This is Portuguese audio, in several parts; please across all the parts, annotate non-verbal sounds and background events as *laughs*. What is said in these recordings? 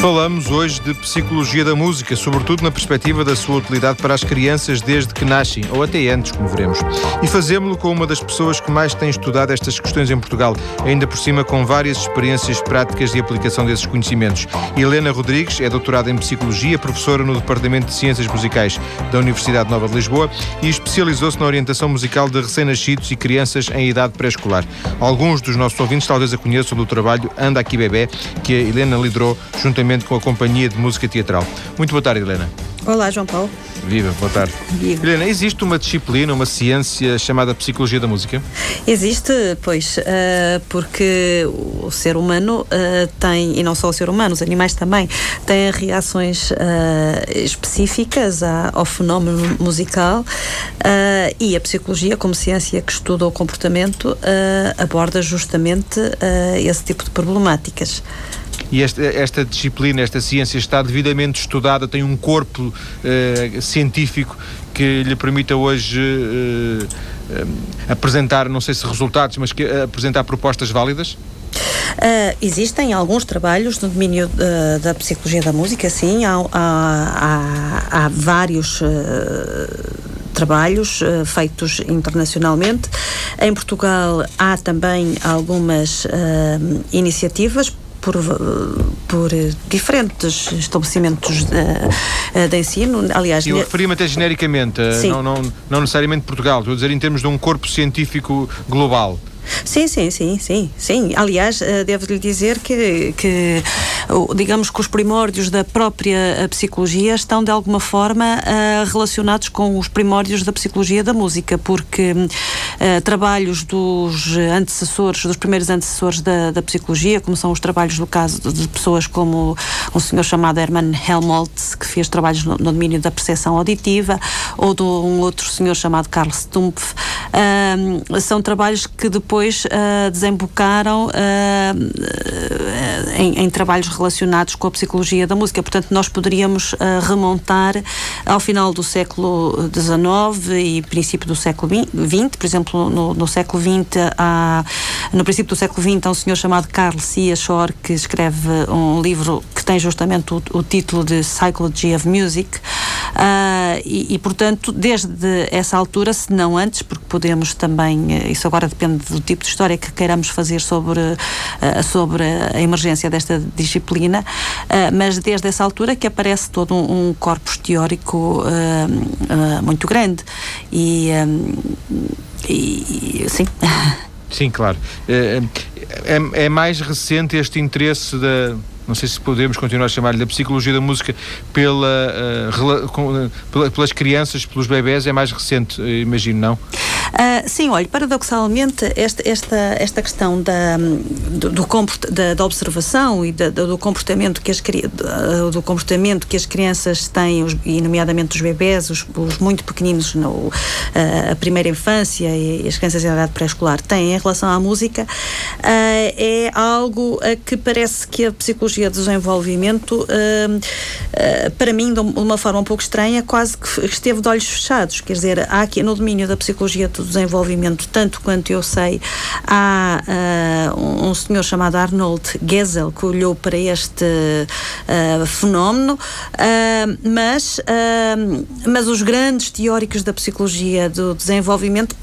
Falamos hoje de psicologia da música, sobretudo na perspectiva da sua utilidade para as crianças desde que nascem, ou até antes, como veremos. E fazemos-lo com uma das pessoas que mais tem estudado estas questões em Portugal, ainda por cima com várias experiências práticas de aplicação desses conhecimentos. Helena Rodrigues é doutorada em psicologia, professora no Departamento de Ciências Musicais da Universidade Nova de Lisboa e especializou-se na orientação musical de recém-nascidos e crianças em idade pré-escolar. Alguns dos nossos ouvintes talvez a conheçam do trabalho Anda Aqui Bebê, que a Helena liderou juntamente com a Companhia de Música Teatral. Muito boa tarde, Helena. Olá, João Paulo. Viva, boa tarde. Viva. Helena, existe uma disciplina, uma ciência chamada Psicologia da Música? Existe, pois, uh, porque o ser humano uh, tem, e não só o ser humano, os animais também, têm reações uh, específicas ao fenómeno musical e a psicologia, como ciência que estuda o comportamento, aborda justamente esse tipo de problemáticas. E esta, esta, disciplina, esta ciência está devidamente estudada, tem um corpo uh, científico que lhe permita hoje uh, uh, apresentar, não sei se resultados, mas que, apresentar propostas válidas? Uh, existem alguns trabalhos no domínio uh, da psicologia da música, sim, há, há, há, há vários. Uh, trabalhos uh, feitos internacionalmente. Em Portugal há também algumas uh, iniciativas por, por diferentes estabelecimentos de, de ensino. Aliás, eu referi-me até genericamente, não, não, não necessariamente Portugal, estou a dizer em termos de um corpo científico global. Sim, sim, sim, sim, sim. Aliás, eh, devo-lhe dizer que, que, digamos que os primórdios da própria eh, psicologia estão de alguma forma eh, relacionados com os primórdios da psicologia da música, porque trabalhos dos antecessores, dos primeiros antecessores da, da psicologia, como são os trabalhos no caso de pessoas como um senhor chamado Hermann Helmholtz, que fez trabalhos no, no domínio da percepção auditiva, ou de um outro senhor chamado Karl Stumpf, são trabalhos que depois uh, desembocaram uh, em, em, trabalhos relacionados com a psicologia da música. Portanto, nós poderíamos uh, remontar ao final do século XIX e princípio do século XX. Por exemplo, no, no século XX, há, no princípio do século XX, há um senhor chamado Carl. Shore que escreve um livro que tem justamente o, o título de Psychology of Music. E, e, portanto, desde essa altura, se não antes, porque podemos também, isso agora depende do tipo de história que queiramos fazer sobre, uh, sobre a emergência desta disciplina, uh, mas desde essa altura que aparece todo um, um corpus teórico uh, muito grande e, e sim. *laughs* Sim, claro. É, é, é mais recente este interesse da não sei se podemos continuar a chamar-lhe da psicologia da música pela, uh, com, pelas crianças, pelos bebés, é mais recente, imagino, não? Uh, sim, olha, paradoxalmente, esta, esta, esta questão da, do, do da, da, observação e da, do, comportamento que as, do comportamento que as crianças têm, os, e nomeadamente os bebés, os, os muito pequeninos, no, uh, a primeira infância e as crianças em idade pré-escolar têm em relação à música, uh, é algo que parece que a psicologia do desenvolvimento, para mim, de uma forma um pouco estranha, quase que esteve de olhos fechados. Quer dizer, há aqui no domínio da psicologia do desenvolvimento, tanto quanto eu sei, há uh, um senhor chamado Arnold Gesell que olhou para este uh, fenómeno, mas, mas os grandes teóricos da psicologia do desenvolvimento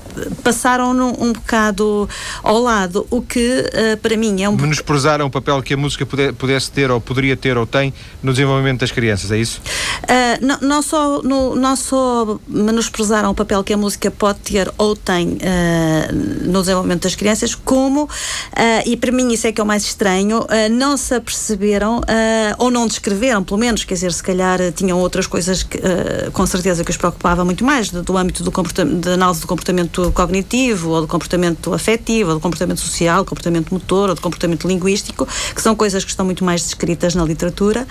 passaram um bocado ao lado, o que para mim é um. Menosprezaram o papel que a música pudesse ter, ou poderia ter, ou tem no desenvolvimento das crianças, é isso? não, não, só, no, não só menosprezaram o papel que a música pode ter ou tem uh, no desenvolvimento das crianças, como, uh, e para mim isso é que é o mais estranho, uh, não se aperceberam ou não descreveram, pelo menos, quer dizer, se calhar tinham outras coisas que, com certeza que os preocupava muito mais, do, do âmbito do análise do comportamento cognitivo, ou do comportamento afetivo, ou do comportamento social, do comportamento motor, ou do comportamento linguístico, que são coisas que estão muito mais descritas na literatura.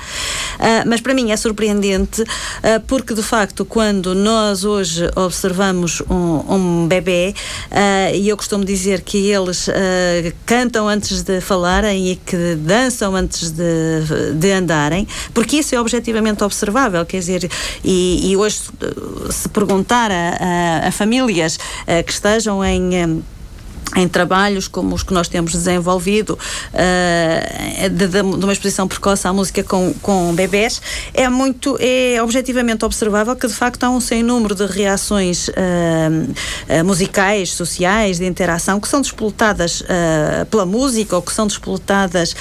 mas para mim é surpreendente, porque de facto, quando nós hoje observamos um, um bebê uh, e eu costumo dizer que eles uh, cantam antes de falarem e que dançam antes de, de andarem, porque isso é objetivamente observável, quer dizer, e, e hoje se perguntar a, a, a famílias uh, que estejam em em trabalhos como os que nós temos desenvolvido uh, de, de, uma exposição precoce à música com, com bebés, é muito, é objetivamente observável que de facto há um sem número de reações uh, uh, musicais, sociais, de interação, que são despoletadas pela música ou que são despoletadas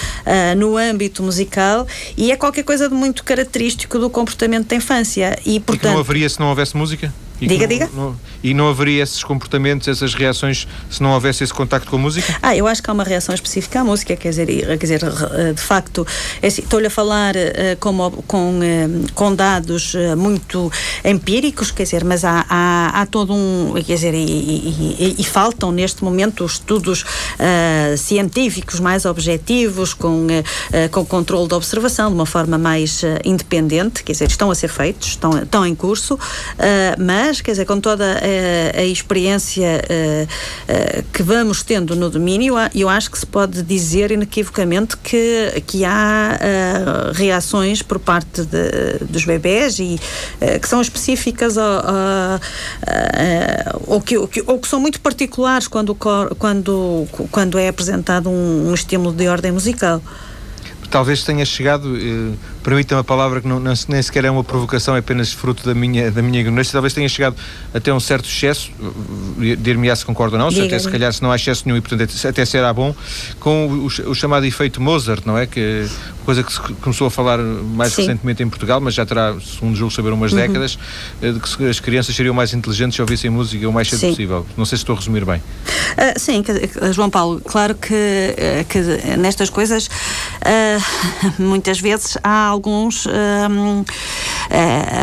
no âmbito musical e é qualquer coisa de muito característico do comportamento da infância. E, portanto, e que não haveria se não houvesse música? E diga, não, diga. Não, e não haveria esses comportamentos, essas reações, se não houvesse esse contacto com a música? Ah, eu acho que há uma reação específica à música, quer dizer, quer dizer de facto, é assim, estou-lhe a falar uh, com, com, uh, com dados uh, muito empíricos, quer dizer, mas há, há, há todo um, quer dizer, e, e, e, faltam neste momento estudos científicos mais objetivos, com, com controle da observação, de uma forma mais independente, quer dizer, estão a ser feitos, estão, estão em curso, mas mas, quer dizer, com toda a, a experiência uh, uh, que vamos tendo no domínio, eu acho que se pode dizer inequivocamente que, que há reações por parte de, dos bebés e que são específicas ou, que, que são muito particulares quando, quando, quando é apresentado um, um estímulo de ordem musical. Talvez tenha chegado, eh, permita-me a palavra que não, não, nem sequer é uma provocação, é apenas fruto da minha, da minha ignorância, talvez tenha chegado até um certo excesso, eh, dir-me-á se concorda ou não, se até se calhar se não há excesso nenhum e portanto até será bom, com o, o chamado efeito Mozart, não é? Que coisa que se começou a falar mais Sim. recentemente em Portugal, mas já terá, segundo julgo saber, umas uhum. décadas, eh, de que as crianças seriam mais inteligentes se ouvissem música o mais cedo sim. possível. Não sei se estou a resumir bem. Uh, sim, João Paulo, claro que, que nestas coisas uh, *laughs* muitas vezes há alguns uh,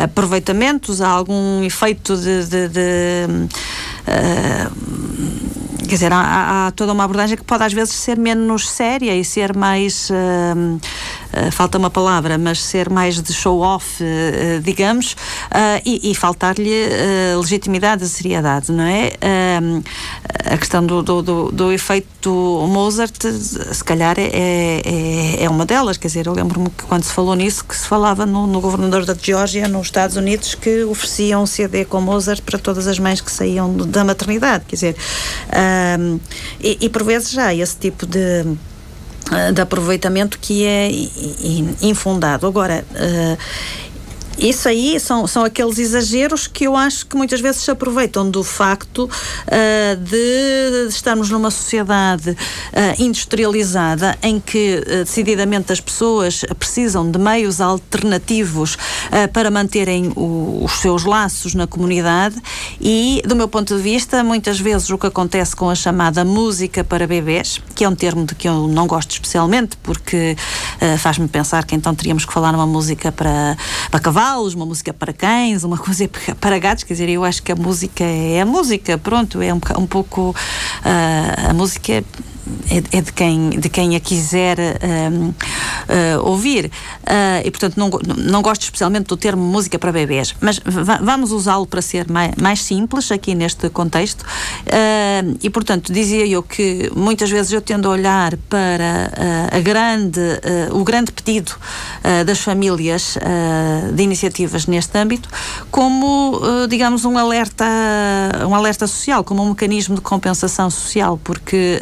aproveitamentos, há algum efeito de, de, de quer dizer, há, há, toda uma abordagem que pode às vezes ser menos séria e ser mais uh, uh, falta uma palavra, mas ser mais de show-off, uh, digamos, e, e faltar-lhe legitimidade seriedade, não é? a questão do, do, do, do, efeito Mozart, se calhar é, é, é uma delas, quer dizer, eu lembro-me que quando se falou nisso, que se falava no, no governador da Geórgia, nos Estados Unidos, que ofereciam um CD com Mozart para todas as mães que saíam da maternidade, quer dizer, e, e por vezes já esse tipo de de aproveitamento que é infundado. Agora, uh, isso aí são, são aqueles exageros que eu acho que muitas vezes se aproveitam do facto uh, de estarmos numa sociedade uh, industrializada em que uh, decididamente as pessoas precisam de meios alternativos para manterem o, os seus laços na comunidade e, do meu ponto de vista, muitas vezes o que acontece com a chamada música para bebés, que é um termo de que eu não gosto especialmente porque faz-me pensar que então teríamos que falar uma música para, para cavalos uma música para cães, uma *laughs* coisa para gatos. Quer dizer, eu acho que a música é a música, pronto, é um, um pouco. Uh, a música é é, é, de, quem, de quem a quiser uh, uh, ouvir. Uh, e, portanto, não, não gosto especialmente do termo música para bebês, mas vamos usá-lo para ser mais, mais simples aqui neste contexto. e, portanto, dizia eu que muitas vezes eu tendo a olhar para a grande, o grande pedido das famílias de iniciativas neste âmbito como, digamos, um alerta, um alerta social, como um mecanismo de compensação social, porque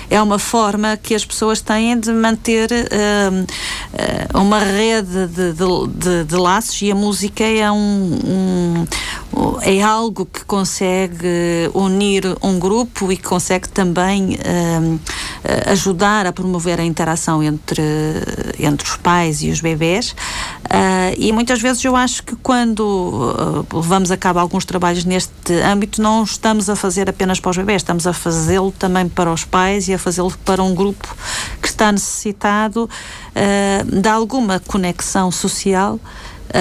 é uma forma que as pessoas têm de manter uh, uma rede de, de, de, de, laços e a música é um, um é algo que consegue unir um grupo e que consegue também uh, ajudar a promover a interação entre, entre os pais e os bebés. Uh, e muitas vezes eu acho que quando levamos a cabo alguns trabalhos neste âmbito, não estamos a fazer apenas para os bebés, estamos a fazê-lo também para os pais e a fazê-lo para um grupo que está necessitado de alguma conexão social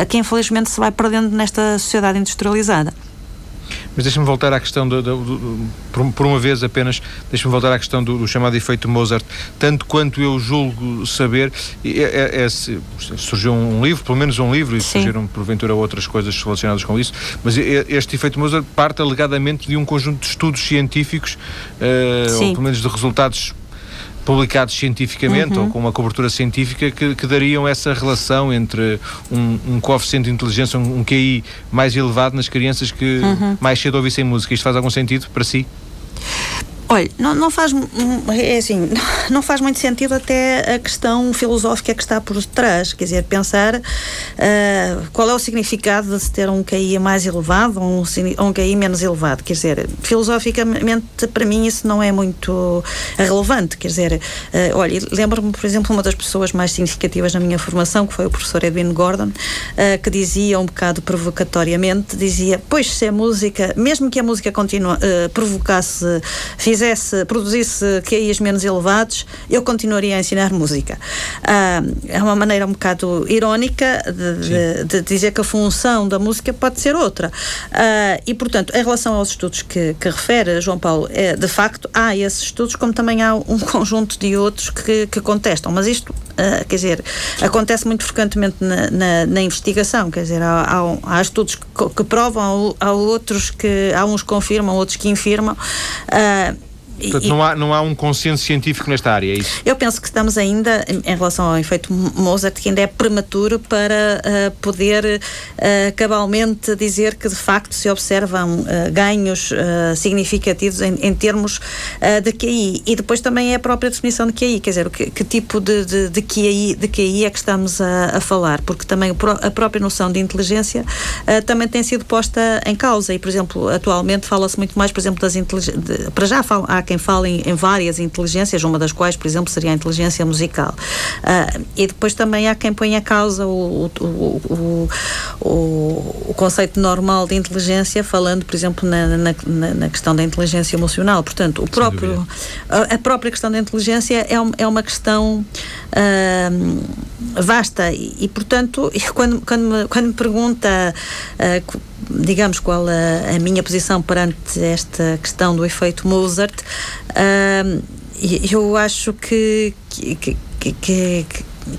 que infelizmente se vai perdendo nesta sociedade industrializada. Mas deixa-me voltar à questão, do, do, do, por, uma vez apenas, deixa-me voltar à questão do, chamado efeito Mozart. Tanto quanto eu julgo saber, é, é, é, surgiu um livro, pelo menos um livro, e Sim. surgiram porventura outras coisas relacionadas com isso, mas este efeito Mozart parte alegadamente de um conjunto de estudos científicos, uh, ou pelo menos de resultados publicados cientificamente uhum. ou com uma cobertura científica que, que dariam essa relação entre um, um coeficiente de inteligência, um, um QI mais elevado nas crianças que uhum. mais cedo ouvissem música. Isto faz algum sentido para si? Olha, não, não faz é assim, *laughs* não faz muito sentido até a questão filosófica que está por trás, quer dizer, pensar uh, qual é o significado de se ter um QI mais elevado ou um, um QI menos elevado, quer dizer, filosoficamente para mim isso não é muito relevante, quer dizer, uh, olha, lembro-me, por exemplo, uma das pessoas mais significativas na minha formação, que foi o professor Edwin Gordon, uh, que dizia um bocado provocatoriamente, dizia, pois se a música, mesmo que a música continua, provocasse, fizesse produzisse QIs menos elevados, eu continuaria a ensinar música. Ah, é uma maneira um bocado irónica de, de, de, dizer que a função da música pode ser outra. Ah, e, portanto, em relação aos estudos que, que refere, João Paulo, é, de facto, há esses estudos, como também há um *laughs* conjunto de outros que, que contestam. Mas isto, ah, quer dizer, acontece muito frequentemente na, na, na investigação. Quer dizer, há, há, há estudos que, que provam, há, há, outros que, há uns que confirmam, outros que infirmam. Uh, Portanto, não, há, não há um consenso científico nesta área, é isso? Eu penso que estamos ainda, em relação ao efeito Mozart, que ainda é prematuro para uh, poder uh, cabalmente dizer que de facto se observam uh, ganhos significativos em, em termos de QI. E depois também é a própria definição de QI, quer dizer, que, que tipo de, de, de, QI, de QI é que estamos a, a falar, porque também a própria noção de inteligência também tem sido posta em causa. E, por exemplo, atualmente fala-se muito mais, por exemplo, das inteligências. Para já fala, há quem fala em, em, várias inteligências, uma das quais, por exemplo, seria a inteligência musical. Uh, e depois também há quem ponha a causa o, o, o, o, o conceito normal de inteligência, falando, por exemplo, na, na, na questão da inteligência emocional. Portanto, o próprio, a, a, própria questão da inteligência é, um, é uma questão uh, vasta e, e, portanto, *laughs* quando, quando, me, quando me pergunta uh, digamos, qual a, a, minha posição perante esta questão do efeito Mozart, uh, eu acho que, que, que, que, que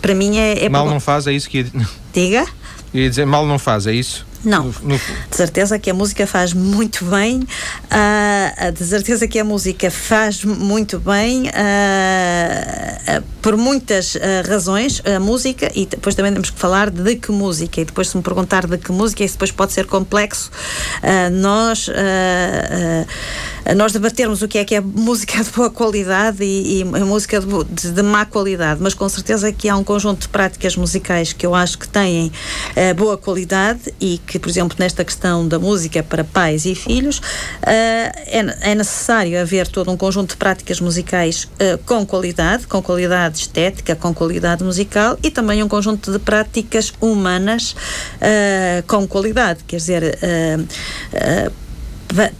para mim é, é mal não faz é isso que *laughs* diga? Ia dizer mal não faz é isso não, no, no... de certeza que a música faz muito bem, uh, de certeza que a música faz muito bem, uh, uh, por muitas razões, a música, e depois também temos que falar de que música, e depois se me perguntar de que música, isso depois pode ser complexo, nós, nós debatermos o que é que é música de boa qualidade e, e música de, de, de, má qualidade, mas com certeza que há um conjunto de práticas musicais que eu acho que têm boa qualidade e que, por exemplo, nesta questão da música para pais e filhos, uh, é, é, necessário haver todo um conjunto de práticas musicais uh, com qualidade, com qualidade estética, com qualidade musical e também um conjunto de práticas humanas uh, com qualidade. Quer dizer,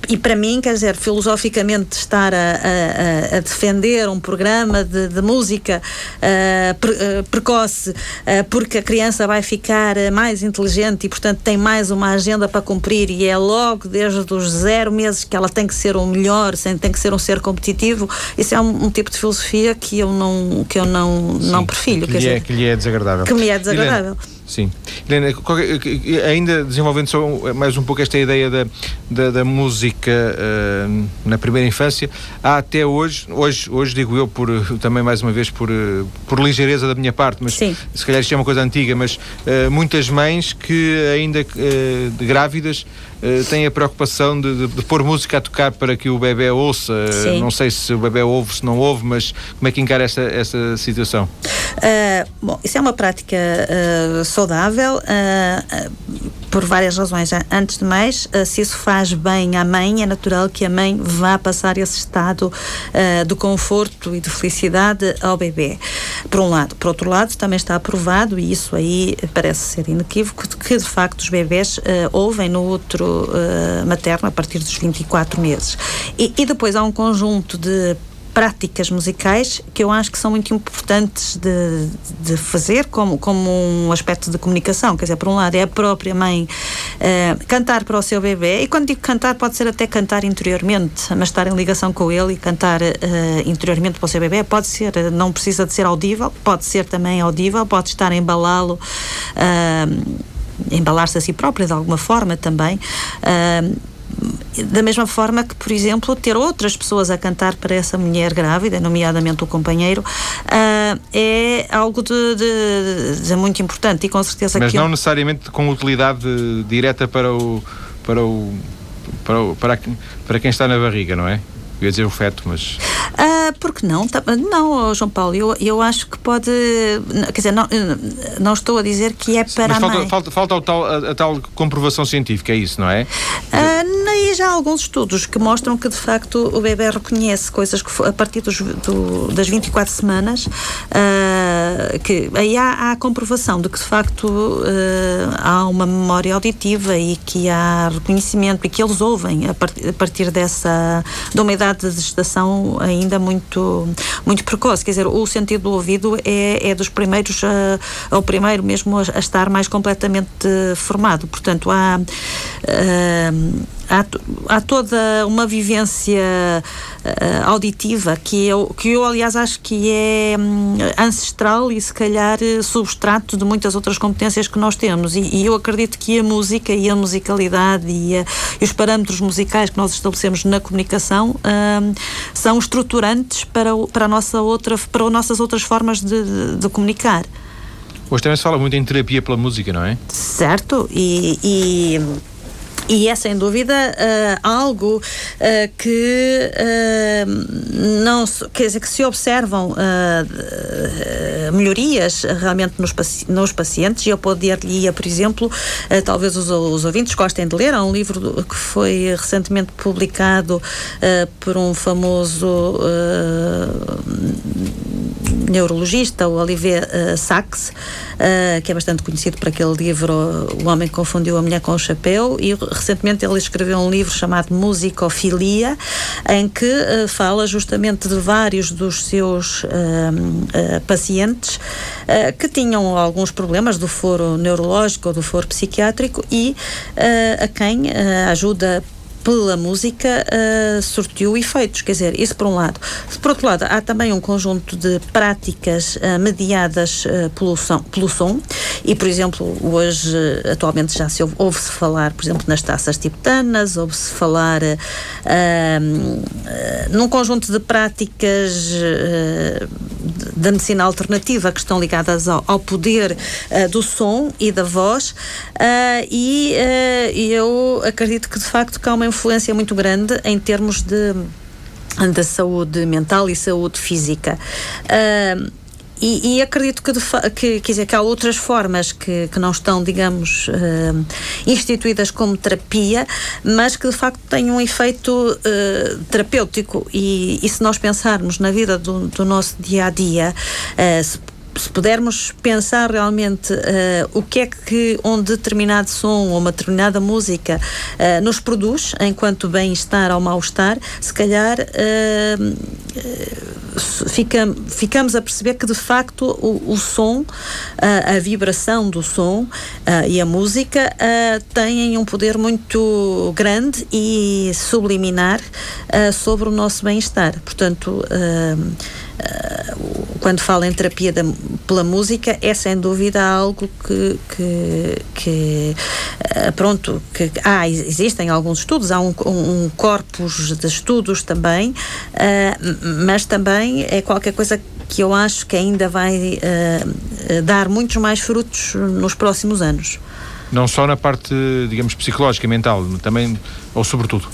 e para mim, quer dizer, filosoficamente estar a, a, a defender um programa de, de música uh, pre, uh, precoce uh, porque a criança vai ficar mais inteligente e, portanto, tem mais uma agenda para cumprir e é logo desde os zero meses que ela tem que ser o melhor, tem que ser um ser competitivo, isso é um, um tipo de filosofia que eu não, que eu não, Sim, não prefiro. Que, lhe é, que lhe é desagradável. Que me é desagradável. Helena. Sim. Helena, ainda desenvolvendo só mais um pouco esta ideia da, da, da música uh, na primeira infância, há até hoje, hoje, hoje digo eu por, *laughs* também mais uma vez por, por ligeireza da minha parte, mas Sim. se calhar isto é uma coisa antiga, mas uh, muitas mães que ainda uh, grávidas têm a preocupação de, de, de, pôr música a tocar para que o bebê ouça. Uh, não sei se o bebê ouve, se não ouve, mas como é que encara essa, essa situação? Uh, bom, isso é uma prática saudável por várias razões. Antes de mais, se isso faz bem à mãe, é natural que a mãe vá passar esse estado de conforto e de felicidade ao bebê. Por um lado. Por outro lado, também está aprovado, e isso aí parece ser inequívoco, que de facto os bebés ouvem no outro uh, materno a partir dos 24 meses. E, e depois há um conjunto de práticas musicais que eu acho que são muito importantes de, de fazer como, como um aspecto de comunicação. Quer dizer, por um lado, é a própria mãe uh, cantar para o seu bebê, e quando digo cantar, pode ser até cantar interiormente, mas estar em ligação com ele e cantar uh, interiormente para o seu bebê. Pode ser, não precisa de ser audível, pode ser também audível, pode estar a embalá-lo. Uh, embalar-se a si própria de alguma forma também. Uh, da mesma forma que, por exemplo, ter outras pessoas a cantar para essa mulher grávida, nomeadamente o companheiro, uh, é algo de, de, de, muito importante e com certeza Mas que. Não eu... necessariamente com utilidade direta para o. Para o para, para, para quem está na barriga, não é? Eu ia dizer o feto, mas. Ah, porque não? Tá, não, João Paulo, eu, eu acho que pode. Quer dizer, não, não estou a dizer que é para mas falta, a mãe. Falta, falta a, tal, a, a, tal comprovação científica, é isso, não é? Ah, e já há alguns estudos que mostram que, de facto, o bebê reconhece coisas que a partir dos, do, das 24 semanas. Ah, que aí há, há, a comprovação de que, de facto, ah, há uma memória auditiva e que há reconhecimento e que eles ouvem a, part, a partir dessa. de uma idade de gestação ainda muito, muito precoce. Quer dizer, o sentido do ouvido é, é dos primeiros, uh, é o primeiro mesmo a, a, estar mais completamente formado. Portanto, há. Uh, há, há toda uma vivência uh, auditiva que eu, que eu, aliás, acho que é um, ancestral e, se calhar, substrato de muitas outras competências que nós temos. E, e eu acredito que a música e a musicalidade e, a, e, os parâmetros musicais que nós estabelecemos na comunicação um, são estruturantes para, para, a nossa outra, para as nossas outras formas de, de, de comunicar. Hoje também se fala muito em terapia pela música, não é? Certo, e, e e é sem dúvida uh, algo uh, que uh, não quer dizer que se observam melhorias realmente nos, nos pacientes. E eu poderia, por exemplo, talvez os, os, ouvintes gostem de ler, há um livro que foi recentemente publicado por um famoso neurologista, o Olivier uh, Sacks, uh, que é bastante conhecido por aquele livro O Homem Confundiu a Mulher com o Chapéu, e recentemente ele escreveu um livro chamado Musicofilia, em que uh, fala justamente de vários dos seus pacientes que tinham alguns problemas do foro neurológico ou do foro psiquiátrico e a quem ajuda pela música uh, sortiu efeitos, quer dizer, isso por um lado. Por outro lado, há também um conjunto de práticas uh, mediadas uh, pelo, som, pelo som. E, por exemplo, hoje, atualmente já se ouve, ouve-se falar, por exemplo, nas taças tibetanas, ouve-se falar num conjunto de práticas da medicina alternativa que estão ligadas ao, ao poder do som e da voz. E eu acredito que, de facto, que há uma influência muito grande em termos de da saúde mental e saúde física. Uh, e, e, acredito que, que, quer dizer, que há outras formas que, que não estão, digamos, uh, instituídas como terapia, mas que de facto têm um efeito uh, terapêutico. E, e, se nós pensarmos na vida do, do nosso dia a dia, uh, se se pudermos pensar realmente uh, o que é que um determinado som ou uma determinada música uh, nos produz enquanto bem-estar ou mal-estar, se calhar uh, fica, ficamos a perceber que de facto o, o som, a vibração do som e a música têm um poder muito grande e subliminar sobre o nosso bem-estar. Portanto, quando falo em terapia da, pela música, é sem dúvida algo que, que, que uh, pronto, que ah, existem alguns estudos, há um, um, corpus de estudos também, uh, mas também é qualquer coisa que eu acho que ainda vai uh, dar muitos mais frutos nos próximos anos. Não só na parte, digamos, psicológica, mental, também, ou sobretudo?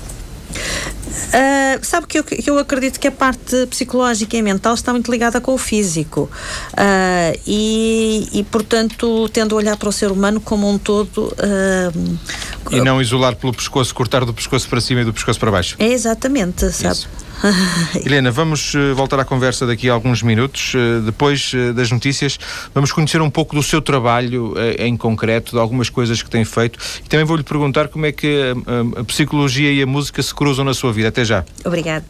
Uh, sabe que eu, que eu acredito que a parte psicológica e mental está muito ligada com o físico uh, e, e, portanto, tendo a olhar para o ser humano como um todo. Uh, e não isolar pelo pescoço, cortar do pescoço para cima e do pescoço para baixo. É exatamente, sabe? Isso. Helena, vamos uh, voltar à conversa daqui a alguns minutos. Uh, depois uh, das notícias, vamos conhecer um pouco do seu trabalho em concreto, de algumas coisas que tem feito. E também vou-lhe perguntar como é que a, a, a psicologia e a música se cruzam na sua vida. Até já. Obrigada.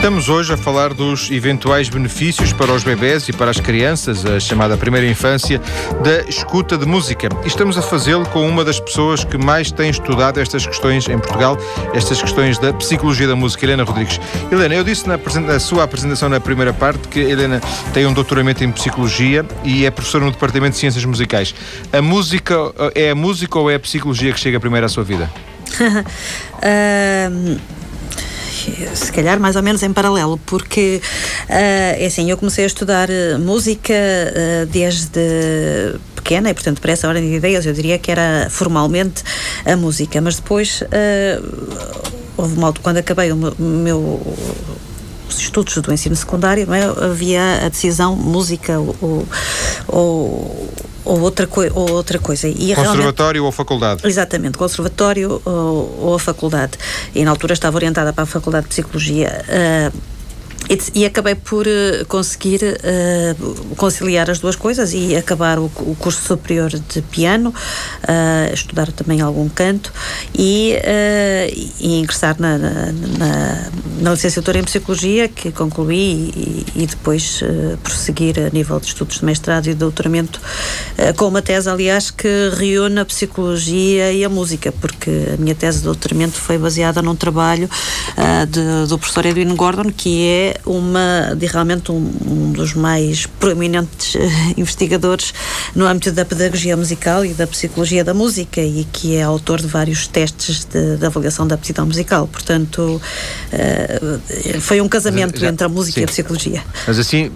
Estamos hoje a falar dos eventuais benefícios para os bebés e para as crianças, a chamada primeira infância, da escuta de música. E estamos a fazê-lo com uma das pessoas que mais tem estudado estas questões em Portugal, estas questões da psicologia da música, Helena Rodrigues. Helena, eu disse na, na sua apresentação na primeira parte que Helena tem um doutoramento em psicologia e é professora no Departamento de Ciências Musicais. A música é a música ou é a psicologia que chega primeiro à sua vida? *laughs* se calhar mais ou menos em paralelo, porque uh, é assim, eu comecei a estudar eh, música uh, desde pequena e, portanto, para essa ordem de ideias eu diria que era formalmente a música, mas depois houve quando acabei o meu, os estudos do ensino secundário, não é? havia a decisão música ou, ou, ou outra, coi ou outra coisa. E conservatório ou faculdade? Exatamente, conservatório ou, ou, a faculdade. E na altura estava orientada para a Faculdade de Psicologia. Uh, e, e, acabei por uh, conseguir uh, conciliar as duas coisas e acabar o, o curso superior de piano, uh, estudar também algum canto e, e ingressar na, na, na, na, licenciatura em Psicologia, que concluí e, e depois prosseguir a nível de estudos de mestrado e de doutoramento com uma tese, aliás, que reúne a Psicologia e a música, porque a minha tese de doutoramento foi baseada num trabalho de, do professor Edwin Gordon, que é uma, de realmente um, um dos mais proeminentes uh, investigadores no âmbito da pedagogia musical e da psicologia da música e que é autor de vários testes de, de avaliação da aptidão musical. Portanto, uh, foi um casamento Já, entre a música sim. e a psicologia. Mas assim,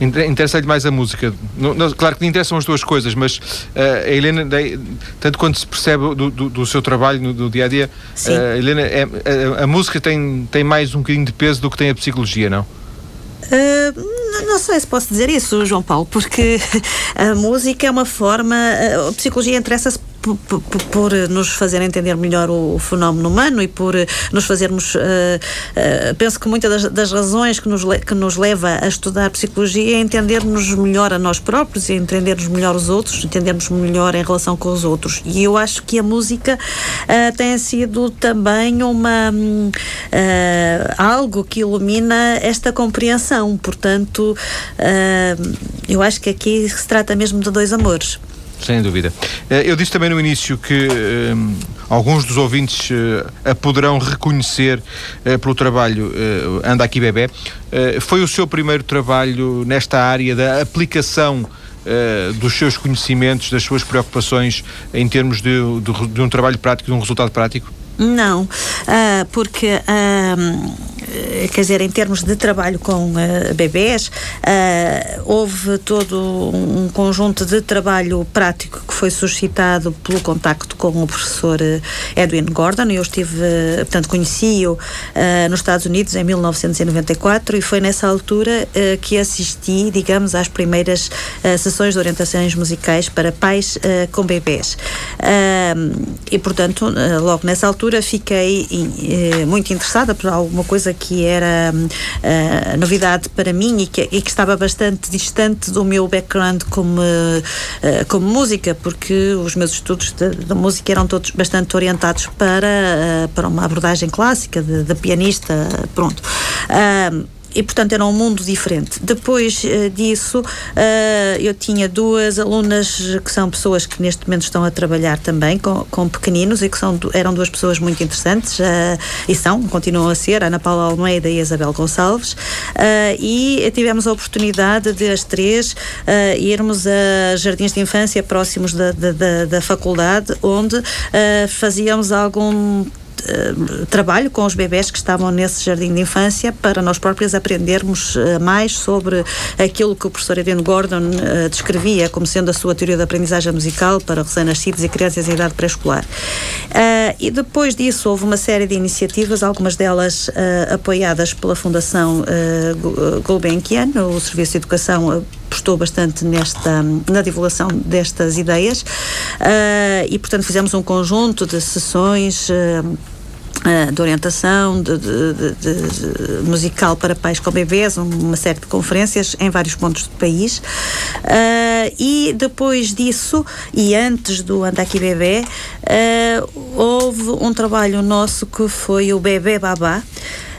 interessa-lhe mais a música. No, no, claro que lhe interessam as duas coisas, mas uh, a Helena, tanto quanto se percebe do, do, do seu trabalho no, do dia a dia, uh, Helena, é, a, a, música tem, tem mais um bocadinho de peso do que tem a psicologia, não? Uh, não sei se posso dizer isso, João Paulo, porque *laughs* a música é uma forma. A psicologia interessa-se por, por, nos fazer entender melhor o, o, fenómeno humano e por nos fazermos. Uh, uh, penso que muitas das, das, razões que nos, que nos leva a estudar psicologia é entendermos melhor a nós próprios e entendermos melhor os outros, entendermos melhor em relação com os outros. E eu acho que a música uh, tem sido também uma. algo que ilumina esta compreensão. Portanto, eu acho que aqui se trata mesmo de dois amores. Sem dúvida. Eh, eu disse também no início que um, eh, alguns dos ouvintes uh, a poderão reconhecer uh, pelo trabalho uh, Anda Aqui Bebê. Uh, foi o seu primeiro trabalho nesta área da aplicação dos seus conhecimentos, das suas preocupações em termos de, de, de um trabalho prático, de um resultado prático? Não, uh, porque, uh, quer dizer, em termos de trabalho com uh, bebés, houve todo um conjunto de trabalho prático que foi suscitado pelo contacto com o professor Edwin Gordon. Eu estive, portanto, conheci-o nos Estados Unidos em 1994 e foi nessa altura que assisti, digamos, às primeiras sessões de orientações musicais para pais com bebés. e, portanto, logo nessa altura, fiquei eh, muito interessada por alguma coisa que era eh, novidade para mim e que, e que, estava bastante distante do meu background como, eh, como música, porque os meus estudos de, de, música eram todos bastante orientados para, para uma abordagem clássica de, de pianista, pronto e portanto era um mundo diferente. Depois uh, disso, uh, eu tinha duas alunas que são pessoas que neste momento estão a trabalhar também com, com pequeninos e que são, eram duas pessoas muito interessantes e são, continuam a ser, Ana Paula Almeida e Isabel Gonçalves. e tivemos a oportunidade de as três irmos a jardins de infância próximos da, da, da, da faculdade, onde fazíamos algum trabalho com os bebés que estavam nesse jardim de infância para nós próprios aprendermos uh, mais sobre aquilo que o professor Irene Gordon uh, descrevia como sendo a sua teoria da aprendizagem musical para recém-nascidos e crianças em idade pré-escolar. e depois disso houve uma série de iniciativas, algumas delas apoiadas pela Fundação Gulbenkian, o Serviço de Educação apostou bastante nesta, na divulgação destas ideias uh, e, portanto, fizemos um conjunto de sessões. Uh, de orientação de, de, de, musical para pais com bebês, uma série de conferências em vários pontos do país. Uh, e depois disso, e antes do Anda Aqui Bebê, uh, houve um trabalho nosso que foi o Bebê Babá.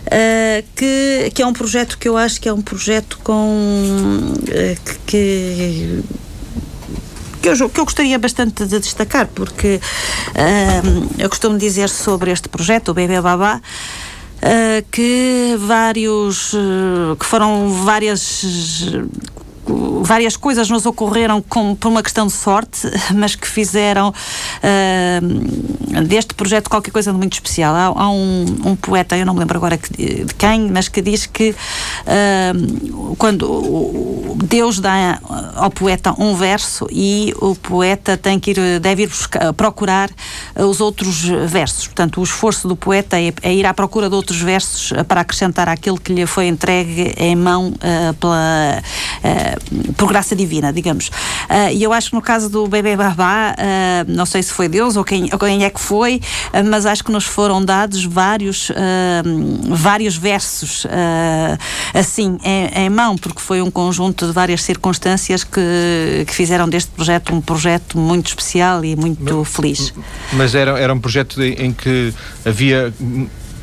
Uh, que, que é um projeto que eu acho que é um projeto com uh, que, que eu, que eu gostaria bastante de destacar, porque uh, eu costumo dizer sobre este projeto, o Bebê Babá, Uh, que vários uh, que foram várias várias coisas nos ocorreram com, por uma questão de sorte, *laughs* mas que fizeram uh, deste projeto qualquer coisa de muito especial. Há, há um, um, poeta, eu não me lembro agora que, de quem, mas que diz que uh, quando Deus dá ao poeta um verso e o poeta tem que ir, deve ir buscar, procurar os outros versos. Portanto, o esforço do poeta é, é ir à procura de outros versos para acrescentar aquilo que lhe foi entregue em mão uh, pela, uh, por graça divina, digamos. Uh, e eu acho que no caso do bebê babá, não sei se foi Deus ou quem, ou quem é que foi, mas acho que nos foram dados vários, vários versos assim em, em, mão, porque foi um conjunto de várias circunstâncias que, que fizeram deste projeto um projeto muito especial e muito mas, feliz. Mas era, era um projeto em que havia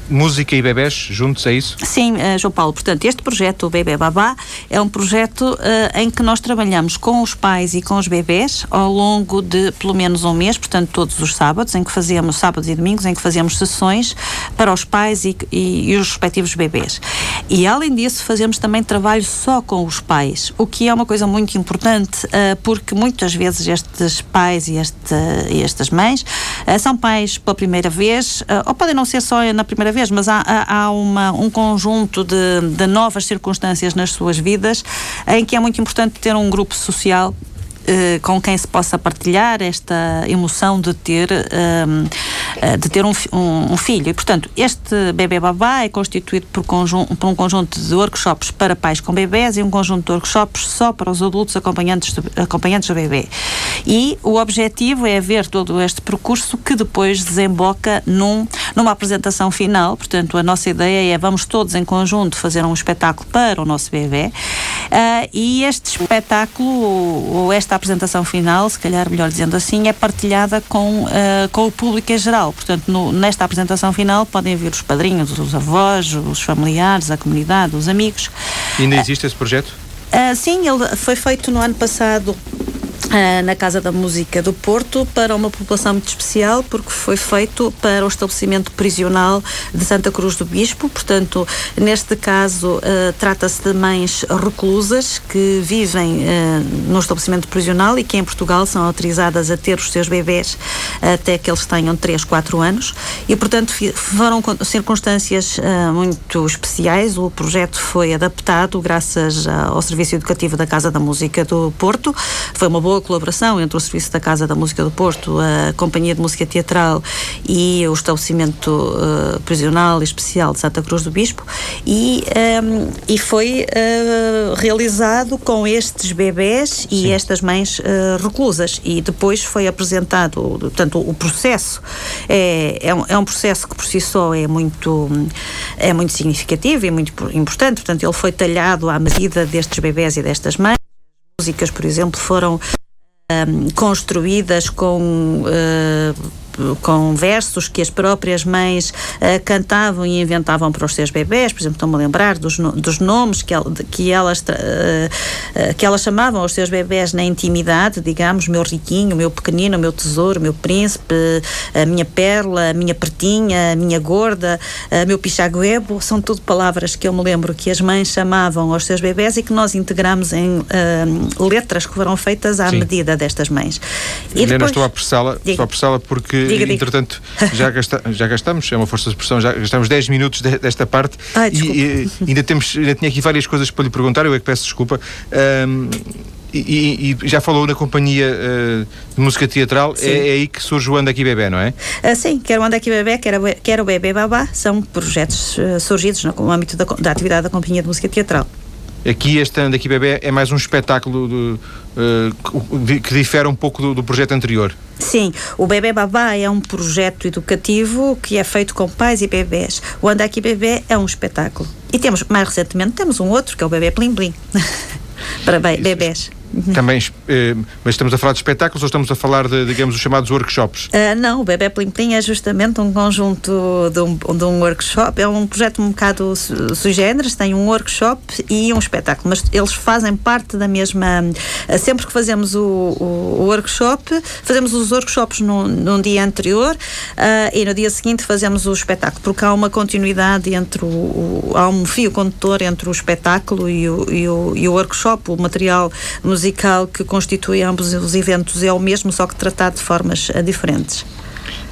música e bebés juntos, é isso? Sim, uh, João Paulo. Portanto, este projeto, o Bebê Babá, é um projeto uh, em que nós trabalhamos com os pais e com os bebés ao longo de pelo menos um mês, portanto, todos os sábados, em que fazemos, sábados e domingos, em que fazemos sessões para os pais e, e, e os respectivos bebés. E, além disso, fazemos também trabalho só com os pais, o que é uma coisa muito importante, uh, porque muitas vezes estes pais e, este, e estas mães são pais pela primeira vez, ou podem não ser só na primeira vez, mas há, há uma, um conjunto de, de novas circunstâncias nas suas vidas em que é muito importante ter um grupo social eh, com quem se possa partilhar esta emoção de ter, eh, de ter um, um, um, filho. E, portanto, este bebê babá é constituído por, por, um conjunto de workshops para pais com bebés e um conjunto de workshops só para os adultos acompanhantes do, acompanhantes do bebê. E o objetivo é ver todo este percurso que depois desemboca num, numa apresentação final. Portanto, a nossa ideia é vamos todos em conjunto fazer um espetáculo para o nosso bebê. Uh, e este espetáculo, ou esta apresentação final, se calhar melhor dizendo assim, é partilhada com, uh, com o público em geral. Portanto, no, nesta apresentação final podem vir os padrinhos, os avós, os familiares, a comunidade, os amigos. E ainda existe esse projeto? Uh, sim, ele foi feito no ano passado na Casa da Música do Porto para uma população muito especial, porque foi feito para o estabelecimento prisional de Santa Cruz do Bispo. Portanto, neste caso, uh, trata-se de mães reclusas que vivem uh, no estabelecimento prisional e que em Portugal são autorizadas a ter os seus bebés até que eles tenham 3, 4 anos. E, portanto, foram circunstâncias muito especiais. O projeto foi adaptado graças ao Serviço Educativo da Casa da Música do Porto. Foi uma boa colaboração entre o Serviço da Casa da Música do Porto, a Companhia de Música Teatral e o estabelecimento uh, prisional e especial de Santa Cruz do Bispo. E, um, ehm, e foi uh, realizado com estes bebés e Sim. estas mães uh, reclusas. E depois foi apresentado, portanto o processo é, é um, é um processo que por si só é muito é muito significativo e muito importante, portanto ele foi talhado à medida destes bebés e destas mães. Músicas, por exemplo, foram construídas com uh, com versos que as próprias mães uh, cantavam e inventavam para os seus bebés, por exemplo, estou-me a lembrar dos, dos nomes que, que, elas, uh, que elas chamavam aos seus bebés na intimidade, digamos, meu riquinho, meu pequenino, meu tesouro, meu príncipe, a minha perla, a minha pretinha, a minha gorda, uh, meu pichaguebo, são tudo palavras que eu me lembro que as mães chamavam aos seus bebés e que nós integramos em letras que foram feitas à Sim. medida destas mães. E Helena, depois... estou a apressá-la, estou a apressá-la porque diga, diga. entretanto, já, gasta, já gastamos, é uma força de expressão, já gastamos 10 minutos de, desta parte Ai, e, e, ainda, temos, ainda tinha aqui várias coisas para lhe perguntar, eu é que peço desculpa. Um, e, e, já falou na companhia uh, de música teatral, é, é, aí que surge o Anda Aqui Bebê, não é? Uh, sim, quer o Anda Aqui Bebê, quer, quer o Bebê Babá, são projetos uh, surgidos no âmbito da, da atividade da companhia de música teatral. Aqui este Anda Aqui Bebê é mais um espetáculo de, uh, que difere um pouco do, do, projeto anterior. Sim, o Bebê Babá é um projeto educativo que é feito com pais e bebés. O Anda Aqui Bebê é um espetáculo. E temos, mais recentemente, temos um outro que é o Bebê Plim Plim. *laughs* Para be bebés. Também, eh, mas estamos a falar de espetáculos ou estamos a falar de, digamos, os chamados workshops? Uh, não, o Bebé Plim Plim é justamente um conjunto de um, de um workshop, é um projeto um bocado sui generis, tem um workshop e um espetáculo, mas eles fazem parte da mesma. Uh, sempre que fazemos o, o, o, workshop, fazemos os workshops num, num dia anterior uh, e no dia seguinte fazemos o espetáculo, porque há uma continuidade entre o, o há um fio condutor entre o espetáculo e o, e o, e o workshop, o material musical que constitui ambos os eventos é o mesmo, só que tratado de formas uh, diferentes.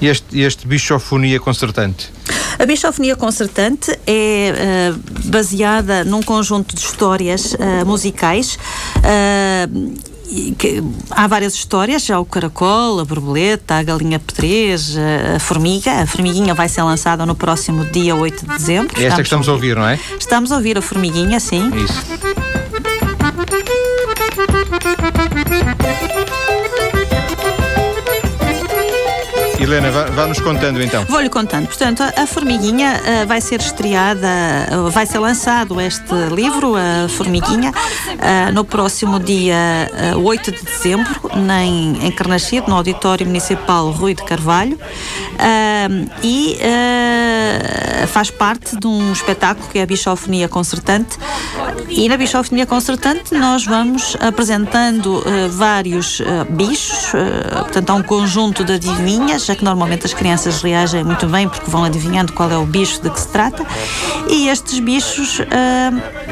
E este, este bichofonia concertante? A bichofonia concertante é uh, baseada num conjunto de histórias uh, musicais. Uh, que, há várias histórias, já o caracol, a borboleta, a galinha petrez, a formiga. A formiguinha vai ser lançada no próximo dia 8 de dezembro. É esta que estamos a ouvir, não é? Estamos a ouvir a formiguinha, sim. Isso. フフフフフ。Helena, vá-nos contando então. Vou-lhe contando. Portanto, a Formiguinha uh, vai ser estreada, uh, vai ser lançado este livro, a Formiguinha, uh, no próximo dia 8 de dezembro, em, em Carnachide, no Auditório Municipal Rui de Carvalho. e faz parte de um espetáculo que é a Bichofonia Concertante. E na Bichofonia Concertante nós vamos apresentando vários bichos, portanto, há um conjunto de adivinhas que normalmente as crianças reagem muito bem porque vão adivinhando qual é o bicho de que se trata. E estes bichos. Uh,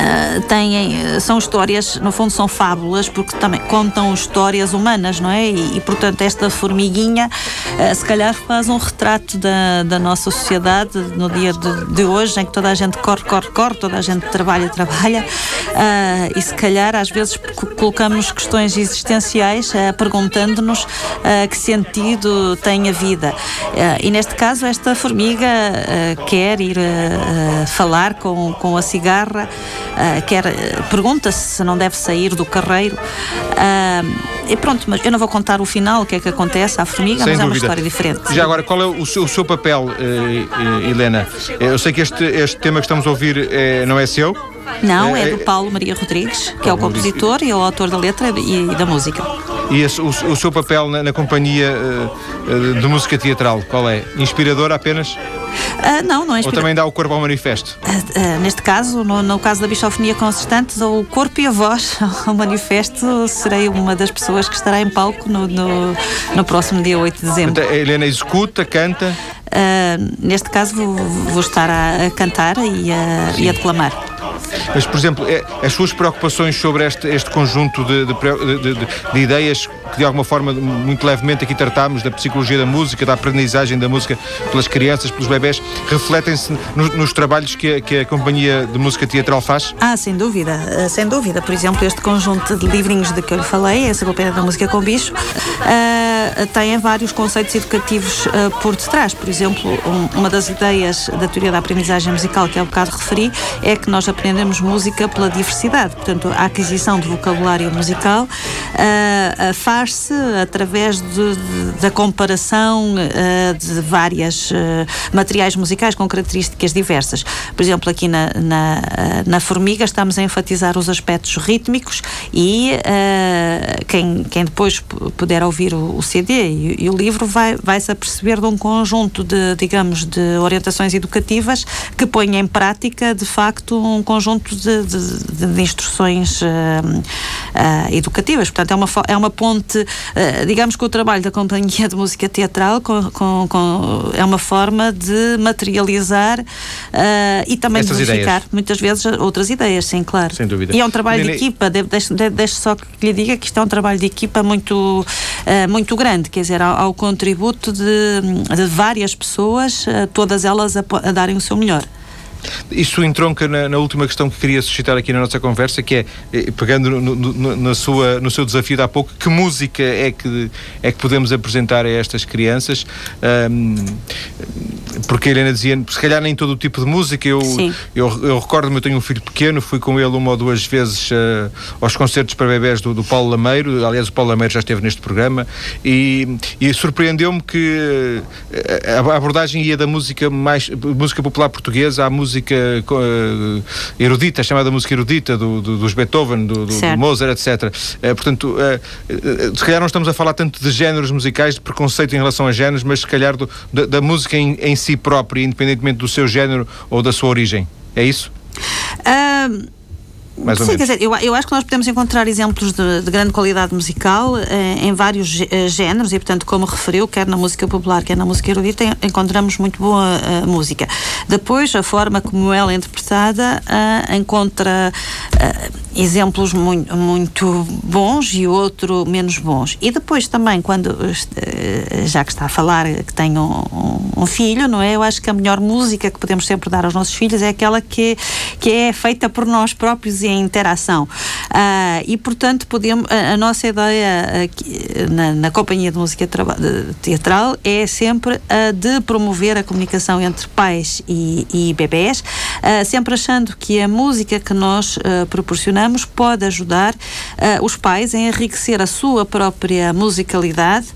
Uh, são histórias, no fundo são fábulas, porque também contam histórias humanas, não é? E, e portanto, esta formiguinha, uh, se calhar, faz um retrato da, da nossa sociedade no dia de, de, hoje, em que toda a gente corre, corre, corre, toda a gente trabalha, trabalha, uh, e se calhar, às vezes, colocamos questões existenciais, perguntando-nos que sentido tem a vida. e neste caso, esta formiga quer ir falar com, com a cigarra uh, quer, pergunta-se se não deve sair do carreiro. Uh, e pronto, mas eu não vou contar o final, o que é que acontece à formiga, Sem mas dúvida. é uma história diferente. Já agora, qual é o seu, o seu papel, uh, Helena? Eu sei que este, este tema que estamos a ouvir é, não é seu. Não, é do Paulo Maria Rodrigues, que é o compositor e é o autor da letra e da música. E esse, o, o, seu papel na, na companhia uh, de música teatral, qual é? Inspirador apenas? Uh, não, não é Ou também dá o corpo ao manifesto? Uh, neste caso, no, no, caso da bichofonia consistente, dou o corpo e a voz *laughs* ao manifesto. Serei uma das pessoas que estará em palco no, no, no próximo dia 8 de dezembro. a Helena executa, canta? neste caso, vou, vou estar a, a cantar e a, e a declamar. Mas, por exemplo, é, as suas preocupações sobre este, este conjunto de, de, de, de, ideias que, de alguma forma, muito levemente aqui tratámos, da psicologia da música, da aprendizagem da música pelas crianças, pelos bebés, refletem-se no, nos trabalhos que a, que a Companhia de Música Teatral faz? Ah, sem dúvida, eh, sem dúvida. Por exemplo, este conjunto de livrinhos de que eu lhe falei, essa Companhia da Música com Bicho, uh, tem vários conceitos educativos uh, por detrás. Por exemplo, um, uma das ideias da teoria da aprendizagem musical que há um bocado referi é que nós aprendemos música pela diversidade. Portanto, a aquisição de vocabulário musical uh, faz-se através de, de, da comparação uh, de várias uh, materiais musicais com características diversas. Por exemplo, aqui na, na, na Formiga estamos a enfatizar os aspectos rítmicos e quem, quem depois puder ouvir o, o CD e, e, o livro vai, vai-se aperceber de um conjunto de, digamos, de orientações educativas que põe em prática, de facto, um conjunto de, de, de instruções uh, uh, educativas. Portanto, é uma, é uma ponte, uh, digamos que o trabalho da Companhia de Música Teatral com, com, com, é uma forma de materializar e também Essas de verificar ideias. muitas vezes outras ideias, sim, claro. Sem dúvida. E é um trabalho de equipa, deixe, deixe só que lhe diga que isto é um trabalho de equipa muito, muito grande, quer dizer, ao, ao contributo de, de várias pessoas, todas elas a, a darem o seu melhor. Isso entronca na, na, última questão que queria suscitar aqui na nossa conversa, que é, eh, pegando no, no, na sua, no seu desafio de há pouco, que música é que, é que podemos apresentar a estas crianças? Um, porque a Helena dizia, se calhar nem todo o tipo de música, eu, eu, eu recordo-me, eu tenho um filho pequeno, fui com ele uma ou duas vezes uh, aos concertos para bebés do, do Paulo Lameiro, aliás o Paulo Lameiro já esteve neste programa, e, e surpreendeu-me que eh, a abordagem ia da música mais, música popular portuguesa à música música uh, erudita, a chamada música erudita do, do, dos Beethoven, do, do, Mozart, etc. Uh, portanto, uh, se calhar não estamos a falar tanto de géneros musicais, de preconceito em relação a géneros, mas se calhar do, da, da, música em, em, si própria, independentemente do seu género ou da sua origem. É isso? Um mais Sim, quer dizer, eu, eu acho que nós podemos encontrar exemplos de, de grande qualidade musical eh, em vários eh, géneros e, portanto, como referiu, quer na música popular, quer na música erudita, encontramos muito boa uh, música. Depois, a forma como ela é interpretada uh, encontra uh, exemplos muito, muito bons e outro menos bons. E depois também, quando, já que está a falar que tenho um, um, filho, não é? Eu acho que a melhor música que podemos sempre dar aos nossos filhos é aquela que, que é feita por nós próprios e em interação. Uh, e, portanto, podemos, a, a nossa ideia aqui, na, na, Companhia de Música Teatral é sempre a de promover a comunicação entre pais e, e bebés, uh, sempre achando que a música que nós uh, proporcionamos pode ajudar os pais a enriquecer a sua própria musicalidade.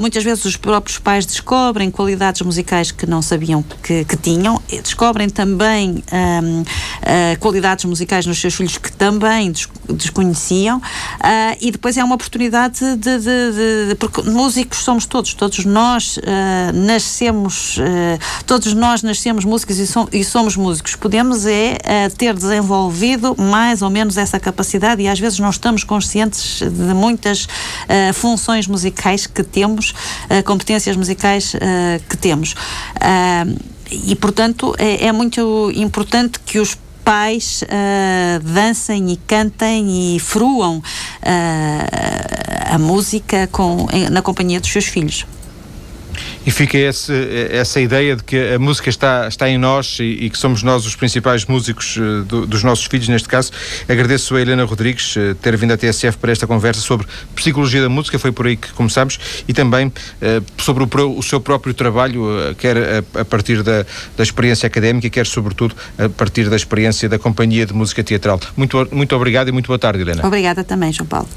muitas vezes os próprios pais descobrem qualidades musicais que não sabiam que, que tinham, descobrem também um, qualidades musicais nos seus filhos que também desconheciam, uh, e depois é uma oportunidade de, de, de, de, porque músicos somos todos, todos nós uh, nascemos, uh, todos nós nascemos músicos e, som, e, somos músicos. Podemos é ter desenvolvido mais ou menos essa capacidade e às vezes não estamos conscientes de muitas funções musicais que temos, competências musicais que temos. e, portanto, é, é muito importante que os pais uh, dancem e cantem e fruam uh, a música com, na companhia dos seus filhos. E fica esse, essa ideia de que a música está, está em nós e, e que somos nós os principais músicos uh, do, dos nossos filhos, neste caso. Agradeço a Helena Rodrigues uh, ter vindo à TSF para esta conversa sobre psicologia da música, foi por aí que começamos, e também uh, sobre o, o, seu próprio trabalho, quer a, a partir da, da, experiência académica, quer sobretudo a partir da experiência da Companhia de Música Teatral. Muito, muito obrigado e muito boa tarde, Helena. Obrigada também, João Paulo.